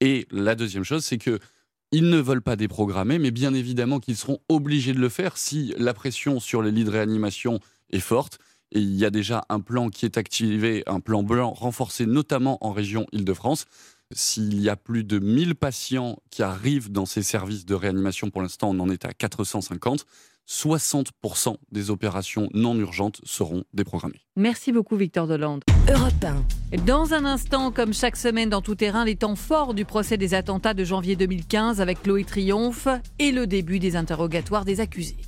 Et la deuxième chose, c'est que ils ne veulent pas déprogrammer, mais bien évidemment qu'ils seront obligés de le faire si la pression sur les lits de réanimation est forte et il y a déjà un plan qui est activé, un plan blanc renforcé notamment en région Île-de-France. S'il y a plus de 1000 patients qui arrivent dans ces services de réanimation, pour l'instant on en est à 450, 60% des opérations non urgentes seront déprogrammées. Merci beaucoup Victor Delande. Europe Dans un instant, comme chaque semaine dans tout terrain, les temps forts du procès des attentats de janvier 2015 avec Chloé Triomphe et le début des interrogatoires des accusés.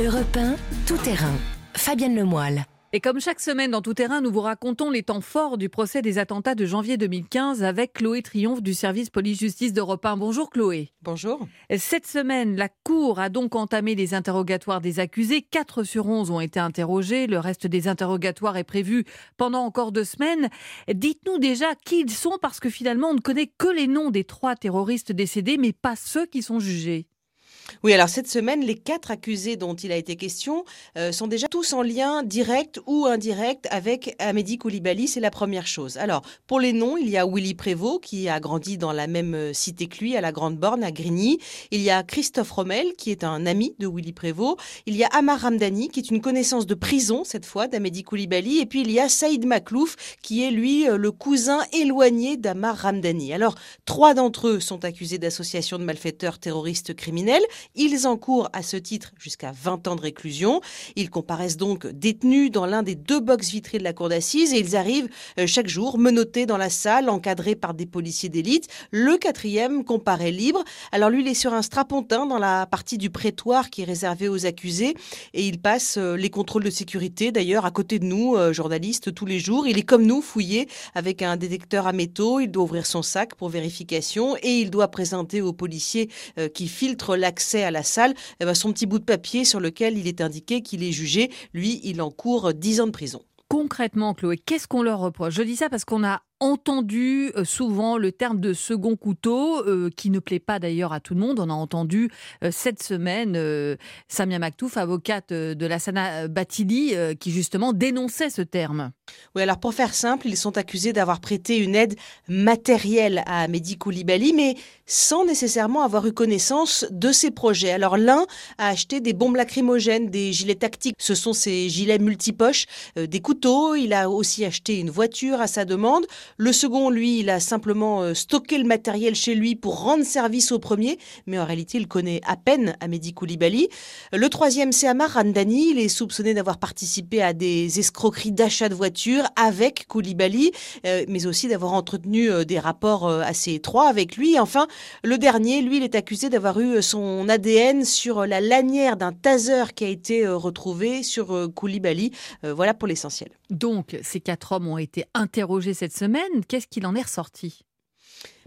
Europe tout terrain. Fabienne Lemoyle. Et comme chaque semaine dans Tout Terrain, nous vous racontons les temps forts du procès des attentats de janvier 2015 avec Chloé Triomphe du service police-justice d'Europe 1. Bonjour Chloé. Bonjour. Cette semaine, la Cour a donc entamé les interrogatoires des accusés. Quatre sur onze ont été interrogés. Le reste des interrogatoires est prévu pendant encore deux semaines. Dites-nous déjà qui ils sont parce que finalement, on ne connaît que les noms des trois terroristes décédés, mais pas ceux qui sont jugés. Oui, alors cette semaine, les quatre accusés dont il a été question euh, sont déjà tous en lien direct ou indirect avec Amédi Koulibaly, c'est la première chose. Alors, pour les noms, il y a Willy Prévost, qui a grandi dans la même euh, cité que lui, à la Grande Borne, à Grigny. Il y a Christophe Rommel, qui est un ami de Willy Prévost. Il y a Amar Ramdani, qui est une connaissance de prison, cette fois, d'Amédi Koulibaly. Et puis, il y a Saïd Maklouf, qui est, lui, euh, le cousin éloigné d'Amar Ramdani. Alors, trois d'entre eux sont accusés d'association de malfaiteurs terroristes criminels. Ils encourent à ce titre jusqu'à 20 ans de réclusion. Ils comparaissent donc détenus dans l'un des deux box vitrés de la cour d'assises et ils arrivent euh, chaque jour menottés dans la salle, encadrés par des policiers d'élite. Le quatrième comparaît libre. Alors lui, il est sur un strapontin dans la partie du prétoire qui est réservée aux accusés et il passe euh, les contrôles de sécurité d'ailleurs à côté de nous, euh, journalistes, tous les jours. Il est comme nous, fouillé avec un détecteur à métaux. Il doit ouvrir son sac pour vérification et il doit présenter aux policiers qui filtrent l'accès à la salle eh ben, son petit bout de papier sur lequel il est indiqué qu'il est jugé. Lui, il encourt 10 ans de prison. Concrètement, Chloé, qu'est-ce qu'on leur reproche? Je dis ça parce qu'on a entendu euh, souvent le terme de second couteau, euh, qui ne plaît pas d'ailleurs à tout le monde. On a entendu euh, cette semaine Samia Maktouf, avocate de la Sana Batili, qui justement dénonçait ce terme. Oui, alors pour faire simple, ils sont accusés d'avoir prêté une aide matérielle à Mehdi Koulibaly, mais sans nécessairement avoir eu connaissance de ses projets. Alors l'un a acheté des bombes lacrymogènes, des gilets tactiques, ce sont ces gilets multipoches, des couteaux, il a aussi acheté une voiture à sa demande. Le second, lui, il a simplement euh, stocké le matériel chez lui pour rendre service au premier, mais en réalité, il connaît à peine Amédi Koulibaly. Le troisième, c'est Amar Randani. Il est soupçonné d'avoir participé à des escroqueries d'achat de voitures avec Koulibaly, euh, mais aussi d'avoir entretenu euh, des rapports assez étroits avec lui. Enfin, le dernier, lui, il est accusé d'avoir eu son ADN sur la lanière d'un taser qui a été retrouvé sur Koulibaly. Voilà pour l'essentiel. Donc, ces quatre hommes ont été interrogés cette semaine qu'est-ce qu'il en est ressorti?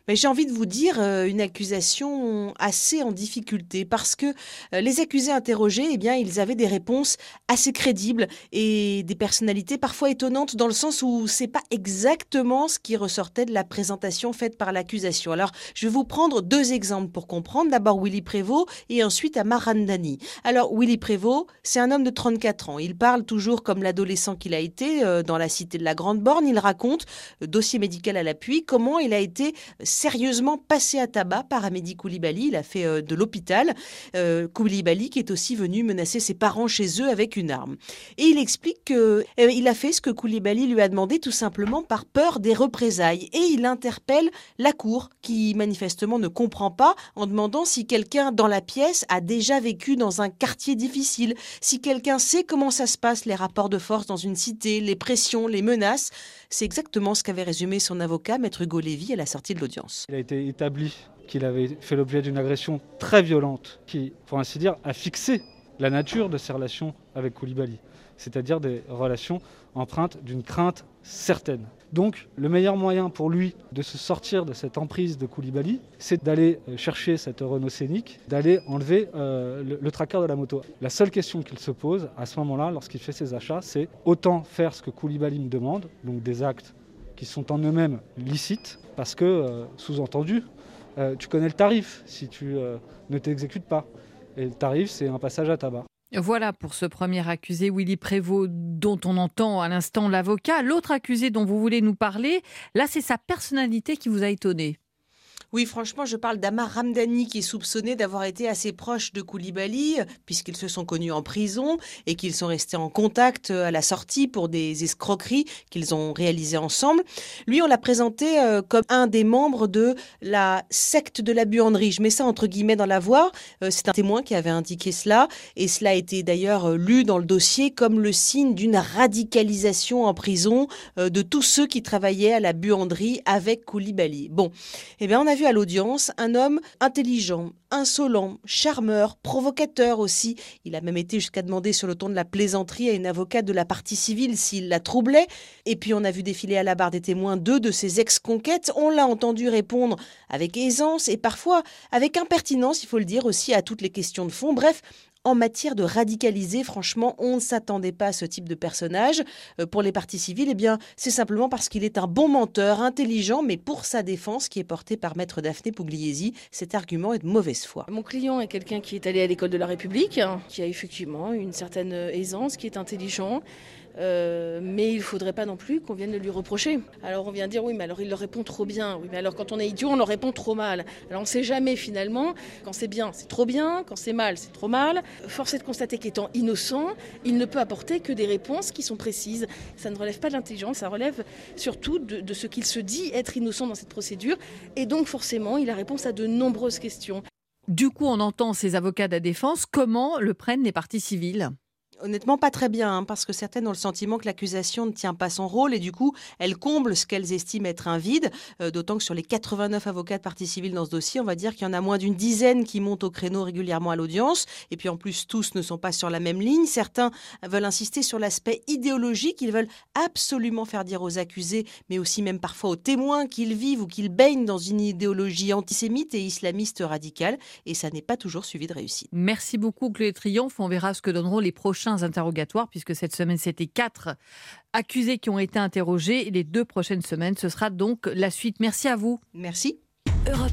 J'ai envie de vous dire euh, une accusation assez en difficulté parce que euh, les accusés interrogés, eh bien, ils avaient des réponses assez crédibles et des personnalités parfois étonnantes dans le sens où c'est pas exactement ce qui ressortait de la présentation faite par l'accusation. Alors, je vais vous prendre deux exemples pour comprendre. D'abord Willy Prévost et ensuite Amar Randani. Alors, Willy Prévost, c'est un homme de 34 ans. Il parle toujours comme l'adolescent qu'il a été euh, dans la cité de la Grande Borne. Il raconte, dossier médical à l'appui, comment il a été sérieusement passé à tabac par Amédi Koulibaly. Il a fait euh, de l'hôpital. Euh, Koulibaly qui est aussi venu menacer ses parents chez eux avec une arme. Et il explique qu'il euh, a fait ce que Koulibaly lui a demandé tout simplement par peur des représailles. Et il interpelle la cour qui manifestement ne comprend pas en demandant si quelqu'un dans la pièce a déjà vécu dans un quartier difficile, si quelqu'un sait comment ça se passe, les rapports de force dans une cité, les pressions, les menaces. C'est exactement ce qu'avait résumé son avocat, maître Hugo Lévy, à la sortie de l'audience. Il a été établi qu'il avait fait l'objet d'une agression très violente qui, pour ainsi dire, a fixé la nature de ses relations avec Koulibaly, c'est-à-dire des relations empreintes d'une crainte certaine. Donc le meilleur moyen pour lui de se sortir de cette emprise de Koulibaly, c'est d'aller euh, chercher cette Renault Scénic, d'aller enlever euh, le, tracker de la moto. La seule question qu'il se pose à ce moment-là, lorsqu'il fait ses achats, c'est autant faire ce que Koulibaly me demande, donc des actes qui sont en eux-mêmes licites, parce que, euh, sous-entendu, tu connais le tarif si tu ne t'exécutes pas. Et le tarif, c'est un passage à tabac. Voilà pour ce premier accusé, Willy Prévost, dont on entend à l'instant l'avocat. L'autre accusé dont vous voulez nous parler, là, c'est sa personnalité qui vous a étonné. Oui, franchement, je parle d'Amar Ramdani qui est soupçonné d'avoir été assez proche de Koulibaly, puisqu'ils se sont connus en prison et qu'ils sont restés en contact euh, à la sortie pour des escroqueries qu'ils ont réalisées ensemble. Lui, on l'a présenté euh, comme un des membres de la secte de la buanderie. Je mets ça entre guillemets dans la voix. Euh, c'est un témoin qui avait indiqué cela, et cela a été d'ailleurs lu dans le dossier comme le signe d'une radicalisation en prison de tous ceux qui travaillaient à la buanderie avec Koulibaly. Bon, eh bien, on a vu à l'audience un homme intelligent, insolent, charmeur, provocateur aussi. Il a même été jusqu'à demander sur le ton de la plaisanterie à une avocate de la partie civile s'il la troublait. Et puis on a vu défiler à la barre des témoins deux de ses ex-conquêtes. On l'a entendu répondre avec aisance et parfois avec impertinence, il faut le dire aussi, à toutes les questions de fond. Bref, en matière de radicaliser. Franchement, on ne s'attendait pas à ce type de personnage. Euh, pour les parties civiles, eh bien, c'est simplement parce qu'il est un bon menteur, intelligent, mais pour sa défense, qui est portée par maître Daphné Pugliesi, cet argument est de mauvaise foi. Mon client est quelqu'un qui est allé à l'école de la République, hein, qui a effectivement une certaine aisance, qui est intelligent. Euh, mais il ne faudrait pas non plus qu'on vienne le lui reprocher. Alors on vient dire oui, mais alors il le répond trop bien. Oui, mais alors quand on est idiot, on le répond trop mal. Alors on ne sait jamais finalement. Quand c'est bien, c'est trop bien. Quand c'est mal, c'est trop mal. Force est de constater qu'étant innocent, il ne peut apporter que des réponses qui sont précises. Ça ne relève pas de l'intelligence, ça relève surtout de, de ce qu'il se dit être innocent dans cette procédure. Et donc forcément, il a réponse à de nombreuses questions. Du coup, on entend ces avocats de la défense. Comment le prennent les parties civiles? Honnêtement, pas très bien, hein, parce que certaines ont le sentiment que l'accusation ne tient pas son rôle et du coup, elles comblent ce qu'elles estiment être un vide. Euh, d'autant que sur les 89 avocats de partie civile dans ce dossier, on va dire qu'il y en a moins d'une dizaine qui montent au créneau régulièrement à l'audience. Et puis en plus, tous ne sont pas sur la même ligne. Certains veulent insister sur l'aspect idéologique. Ils veulent absolument faire dire aux accusés, mais aussi même parfois aux témoins qu'ils vivent ou qu'ils baignent dans une idéologie antisémite et islamiste radicale. Et ça n'est pas toujours suivi de réussite. Merci beaucoup, Chloé Triomphe. On verra ce que donneront les prochains interrogatoires, puisque cette semaine, c'était quatre accusés qui ont été interrogés. les deux prochaines semaines, ce sera donc la suite. Merci à vous. Merci. Europe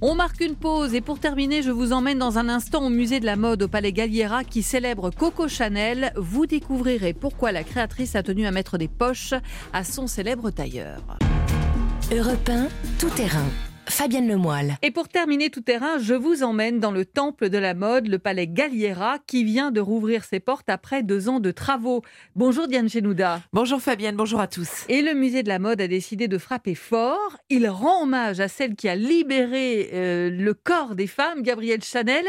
On marque une pause et pour terminer, je vous emmène dans un instant au musée de la mode au Palais Galliera qui célèbre Coco Chanel. Vous découvrirez pourquoi la créatrice a tenu à mettre des poches à son célèbre tailleur. Europe tout terrain. Fabienne Lemoyle. Et pour terminer tout terrain, je vous emmène dans le temple de la mode, le palais Galliera, qui vient de rouvrir ses portes après deux ans de travaux. Bonjour Diane Genouda. Bonjour Fabienne, bonjour à tous. Et le musée de la mode a décidé de frapper fort. Il rend hommage à celle qui a libéré euh, le corps des femmes, Gabrielle Chanel.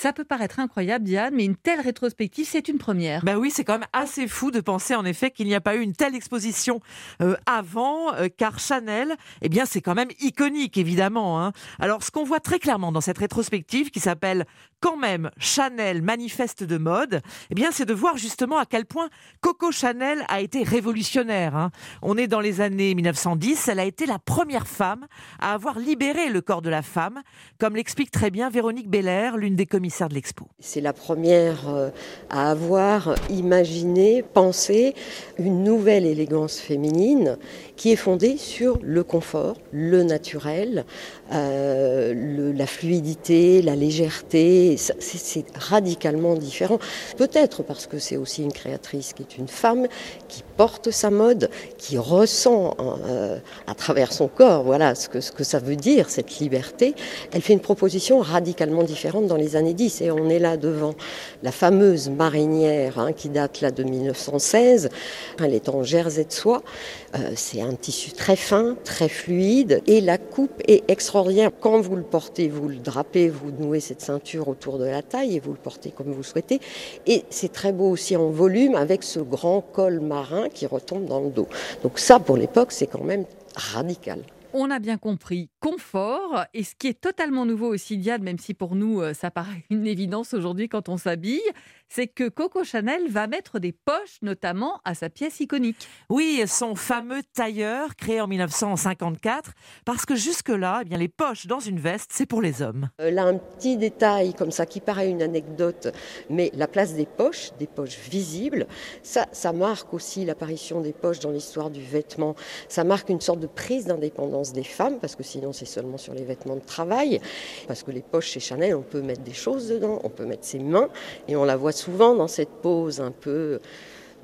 Ça peut paraître incroyable, Diane, mais une telle rétrospective, c'est une première. Bah oui, c'est quand même assez fou de penser en effet qu'il n'y a pas eu une telle exposition euh, avant, euh, car Chanel, eh bien, c'est quand même iconique, évidemment. Hein. Alors, ce qu'on voit très clairement dans cette rétrospective, qui s'appelle quand même Chanel manifeste de mode, eh bien, c'est de voir justement à quel point Coco Chanel a été révolutionnaire. Hein. On est dans les années 1910. Elle a été la première femme à avoir libéré le corps de la femme, comme l'explique très bien Véronique Belair, l'une des commissaires de l'expo. C'est la première euh, à avoir imaginé, pensé une nouvelle élégance féminine qui est fondée sur le confort, le naturel, euh, la fluidité, la légèreté. C'est radicalement différent. Peut-être parce que c'est aussi une créatrice qui est une femme, qui porte sa mode, qui ressent euh, à travers son corps, voilà ce que, ce que ça veut dire, cette liberté. Elle fait une proposition radicalement différente dans les années 10. Et on est là devant la fameuse marinière hein, qui date là de 1916. Elle est en jersey de soie. Euh, c'est un tissu très fin, très fluide. Et la coupe est extraordinaire quand vous le portez, vous le drapez, vous nouez cette ceinture autour de la taille et vous le portez comme vous souhaitez. Et c'est très beau aussi en volume avec ce grand col marin qui retombe dans le dos. Donc ça, pour l'époque, c'est quand même radical. On a bien compris confort et ce qui est totalement nouveau aussi, Diane, même si pour nous euh, ça paraît une évidence aujourd'hui quand on s'habille, c'est que Coco Chanel va mettre des poches notamment à sa pièce iconique. Oui, son fameux tailleur créé en 1954, parce que jusque-là, eh bien, les poches dans une veste, c'est pour les hommes. Euh, là, un petit détail comme ça qui paraît une anecdote, mais la place des poches, des poches visibles, ça, ça marque aussi l'apparition des poches dans l'histoire du vêtement. Ça marque une sorte de prise d'indépendance des femmes, parce que sinon c'est seulement sur les vêtements de travail, parce que les poches chez Chanel, on peut mettre des choses dedans, on peut mettre ses mains, et on la voit souvent dans cette pose un peu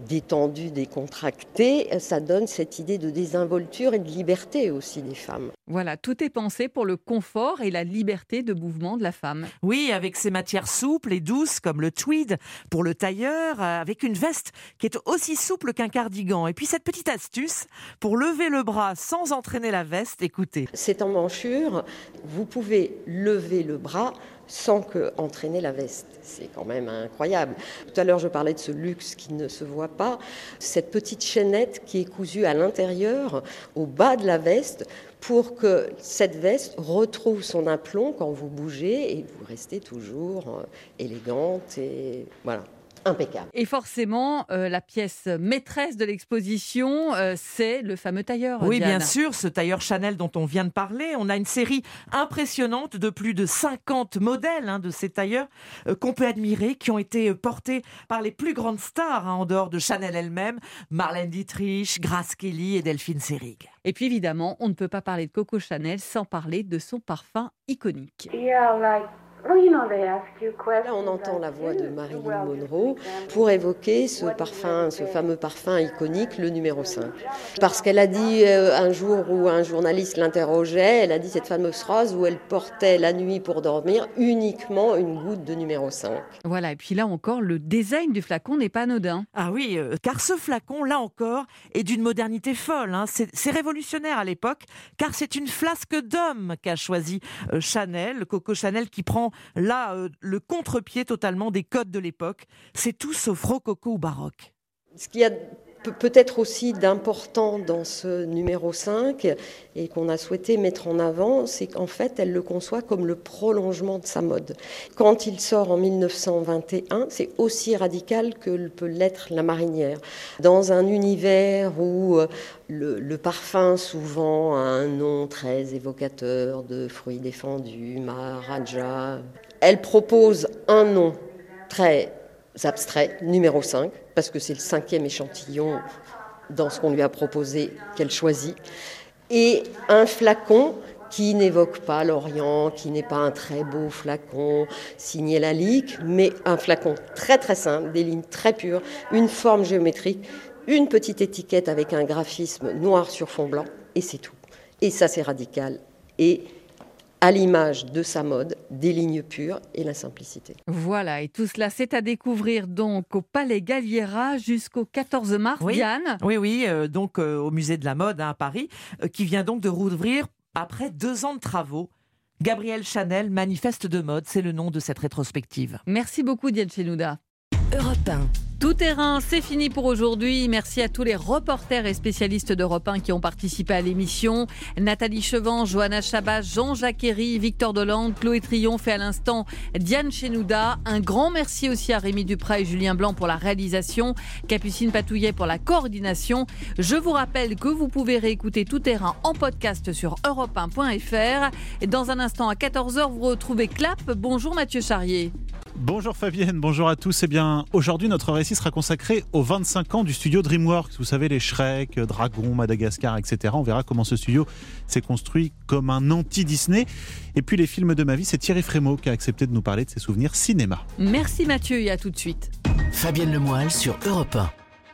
détendue, décontractée, ça donne cette idée de désinvolture et de liberté aussi des femmes. Voilà, tout est pensé pour le confort et la liberté de mouvement de la femme. Oui, avec ces matières souples et douces comme le tweed pour le tailleur, euh, avec une veste qui est aussi souple qu'un cardigan. Et puis cette petite astuce pour lever le bras sans entraîner la veste, écoutez. C'est en manchure, vous pouvez lever le bras sans que entraîner la veste. C'est quand même incroyable. Tout à l'heure, je parlais de ce luxe qui ne se voit pas. Cette petite chaînette qui est cousue à l'intérieur, au bas de la veste, pour que cette veste retrouve son aplomb quand vous bougez et vous restez toujours euh, élégante et voilà. Impeccable. Et forcément, euh, la pièce maîtresse de l'exposition, euh, c'est le fameux tailleur. Oui, Diane. bien sûr, ce tailleur Chanel dont on vient de parler. On a une série impressionnante de plus de 50 modèles hein, de ces tailleurs euh, qu'on peut admirer, qui ont été portés par les plus grandes stars hein, en dehors de Chanel elle-même, Marlène Dietrich, Grace Kelly et Delphine Seyrig. Et puis évidemment, on ne peut pas parler de Coco Chanel sans parler de son parfum iconique. Là, on entend la voix de Marilyn Monroe pour évoquer ce parfum, ce fameux parfum iconique, le numéro 5. Parce qu'elle a dit euh, un jour où un journaliste l'interrogeait, elle a dit cette fameuse phrase où elle portait la nuit pour dormir uniquement une goutte de numéro 5. Voilà, et puis là encore, le design du flacon n'est pas anodin. Ah oui, euh, car ce flacon, là encore, est d'une modernité folle. hein. C'est révolutionnaire à l'époque, car c'est une flasque d'homme qu'a choisi euh, Chanel, Coco Chanel, qui prend là euh, le contre-pied totalement des codes de l'époque. C'est tout sauf rococo ou baroque. Peut-être aussi d'important dans ce numéro 5 et qu'on a souhaité mettre en avant, c'est qu'en fait, elle le conçoit comme le prolongement de sa mode. Quand il sort en 1921, c'est aussi radical que peut l'être la marinière. Dans un univers où euh, le, le parfum souvent a un nom très évocateur de fruits défendus, Maharaja, elle propose un nom très abstrait, numéro 5, parce que c'est le cinquième échantillon dans ce qu'on lui a proposé qu'elle choisit, et un flacon qui n'évoque pas l'Orient, qui n'est pas un très beau flacon signé Lalique, mais un flacon très très simple, des lignes très pures, une forme géométrique, une petite étiquette avec un graphisme noir sur fond blanc, et c'est tout. Et ça c'est radical. Et à l'image de sa mode, des lignes pures et la simplicité. Voilà, et tout cela, c'est à découvrir donc au Palais Galliera jusqu'au 14 mars. Oui, Diane oui, oui, euh, donc euh, au musée de la mode hein, à Paris, euh, qui vient donc de rouvrir après deux ans de travaux. Gabrielle Chanel, manifeste de mode, c'est le nom de cette rétrospective. Merci beaucoup Diane Chenouda. Europe 1. Tout terrain, c'est fini pour aujourd'hui. Merci à tous les reporters et spécialistes d'Europe 1 qui ont participé à l'émission. Nathalie Chevant, Johanna Chabat, Jean-Jacques Herry, Victor Dolande, Chloé Triomphe et à l'instant Diane Chenouda. Un grand merci aussi à Rémi Duprat et Julien Blanc pour la réalisation, Capucine Patouillet pour la coordination. Je vous rappelle que vous pouvez réécouter Tout terrain en podcast sur europe1.fr. Et dans un instant à 14h, vous retrouvez Clap. Bonjour Mathieu Charrier. Bonjour Fabienne, bonjour à tous. Eh bien, aujourd'hui, notre récit sera consacré aux 25 ans du studio DreamWorks. Vous savez, les Shrek, Dragon, Madagascar, etc. On verra comment ce studio s'est construit comme un anti-Disney. Et puis, les films de ma vie, c'est Thierry Frémaux qui a accepté de nous parler de ses souvenirs cinéma. Merci Mathieu et à tout de suite. Fabienne Lemoyle sur Europe 1.